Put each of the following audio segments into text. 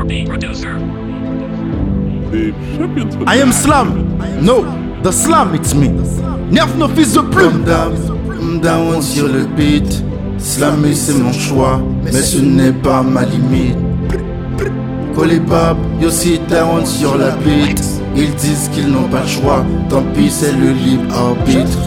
4B producer. I am Slam. No, the Slam it's me. Nerf nos fils de plume. Down, down sur le beat. Slammer c'est mon choix, mais ce n'est pas ma limite. Colibab, yo sit down sur la beat. Ils disent qu'ils n'ont pas le choix, tant pis c'est le libre arbitre.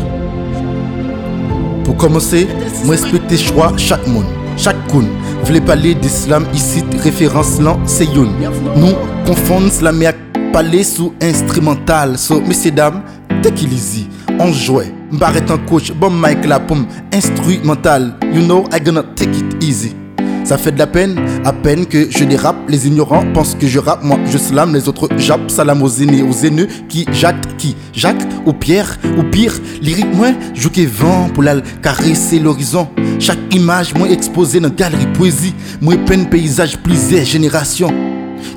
Pour commencer, moi respecter choix chaque monde, chaque kun. Voulez parler d'islam ici, référence là, c'est youn. Nous confondons slam et parler sous instrumental. So, messieurs dames, take it easy, on jouait. M'barrête un coach, bon mic la pomme, instrumental. You know, I gonna take it easy. Ça fait de la peine, à peine que je dérape. Les ignorants pensent que je rappe, moi je slam, les autres jappent. Salam aux aînés, aux haineux qui jactent, qui Jacques ou Pierre, ou pire, lyrique moi, joue vent pour la caresser l'horizon. Chaque image, moi exposée dans galerie poésie, moi peine paysage plusieurs générations.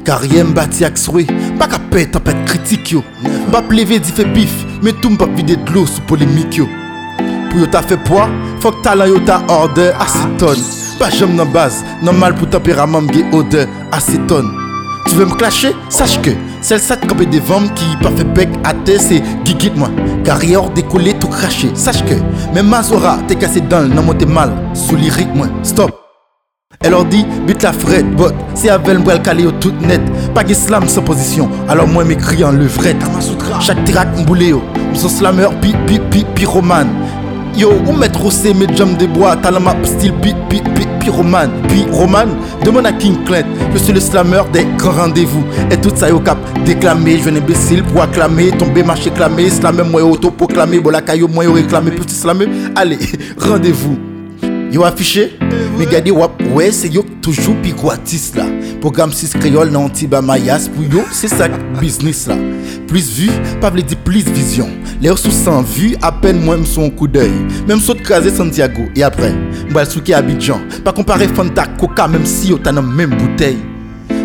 Carrière bâti ak pas qu'à pète tempête critique yo. Pas plever dit fait bif, mais tout m'pas vider de l'eau sous polémique yo. Pour yo ta fait poids, faut que talent yo ta order acétone. Pas j'aime dans base, normal pour tempérament m'gé odeur acétone. Tu veux me clasher? Sache que celle ça te des ventes qui pas fait bec à terre c'est gigit moi. Carrière décollé tout craché. Sache que même Mazora t'es cassé dans le monté mal. Sous lyrique moi. Stop. Elle leur dit, but la frette, bot, c'est avec le calé au tout net. Pas de slam sans position, alors moi m'écris en levrette. Chaque track m'boulé yo, m'son slammer, pi pi pi pyromane. Yo, ou mettre rossé mes jambes de bois, talent map style pi pi pi pyromane. Puis Roman, demande à King Clint, je suis le slammer des grands rendez-vous. Et tout ça yo cap déclamé, je un imbécile pour acclamer, tomber marcher clamé, slammer moi auto-proclamé, bon la caillou moi réclamé, petit slammer. Allez, rendez-vous. Yo affiché, mais gardez wap, ouais, c'est yo toujours pico artiste là. Programme 6 créole dans Antiba Mayas, pour yo, c'est ça business là. Plus vu, pas veut dire plus vision. Les sous sans vue, à peine moi son coup d'œil. Même saut crasé Santiago, et après, m'bal souké Abidjan. Pas comparer Fanta Coca, même si yo dans même bouteille.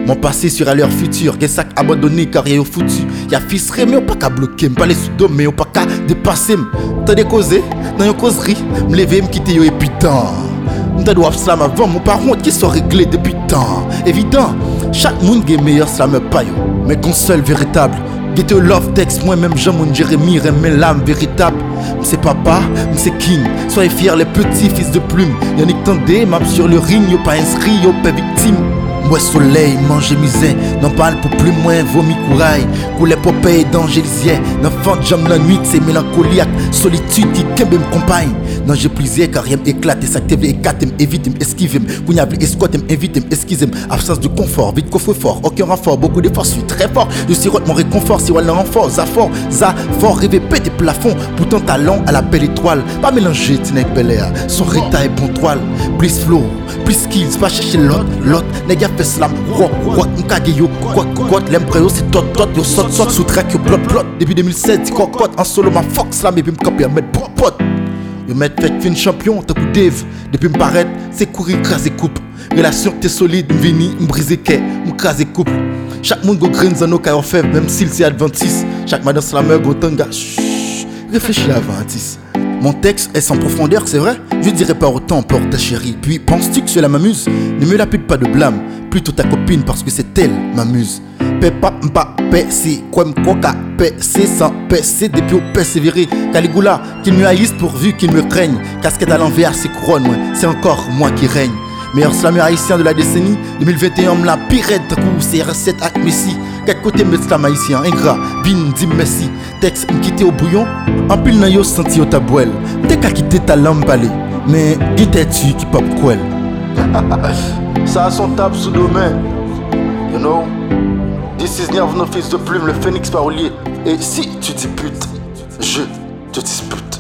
Mon passé sera leur futur, des sacs abandonnés, carrière au foutu. Y'a fils mais au pas qu'à bloquer, m'pas les sous mais au pas qu'à dépasser. T'as des causé, dans une causerie, m'lever, m'quitter yo et putain. M't'a doit slam avant, mon parent qui sont réglés depuis tant. Évident, chaque monde est meilleur slam pas yo. Mais qu'on seul véritable. Get au love text, moi-même, Jean mon Jérémy, mes l'âme véritable. M'sais papa, m'sais king. Soyez fiers, les petits fils de plume. Yannick Tandé, map sur le ring, yo pas inscrit, yo pas victime. Moi soleil, manger misère, n'en parle pour plus moins, vomi courail. Couler popeye d'angélisier, n'enfant jambe la nuit, c'est mélancoliaque, solitude qui kembe me compagne. Non, j'ai plusieurs car rien éclate, ça TV éclate, évite, esquive, cougnable, escouade, invite, esquisse, absence de confort, vite coffre fort, aucun renfort, beaucoup d'efforts, suis très fort. Je sirote mon réconfort, si voilà renfort, za fort, za fort, rêver pété plafond, pourtant talent à la belle étoile. Pas mélanger, Tinek Bel Air, son réta est bon toile, plus flow, plus skills, pas chercher l'autre, l'autre, fait quoi, l'embryo c'est tot, tot, yo saute, saute, sous track, yo plot, plot. Depuis 2007, cocotte, en solo, ma fuck slam, et puis m'copie, mettre pot, pot. Yo mettre fait fin champion, t'as coup Dave. Depuis m'paraître, c'est courir, craser coupe. Relation t'es solide, m'vini, m'briser quai, m'craser couple. Chaque monde go grain zano kaya fait, même s'il c'est adventiste. Chaque madame slammer go tanga, réfléchis avant, Atis. Mon texte est sans profondeur, c'est vrai Je dirais pas autant, porte ta chérie. Puis penses-tu que cela m'amuse? Ne me la pute pas de blâme, plutôt ta copine parce que c'est elle m'amuse. Pepa mpa si quoi m'coca c'est sans c'est depuis au persévérer. Caligula, qu'il me haïsse pourvu qu'il me craigne. Casquette à l'envers, c'est couronne, c'est encore moi qui règne. Meilleur slammer haïtien de la décennie 2021, la pirate coup, c'est recette avec Messi. Quel côté me slam haïtien, ingrat, bin, dim Messi. Texte m'quitter au bouillon, en pile n'a yo senti au tabouel. T'es qu'à quitter ta lampe balai, mais guitare-tu qui pop. Ça a son table sous domaine, you know. This is Nerve, nos fils de plume, le phénix parolier. Et si tu dis pute, je te dispute.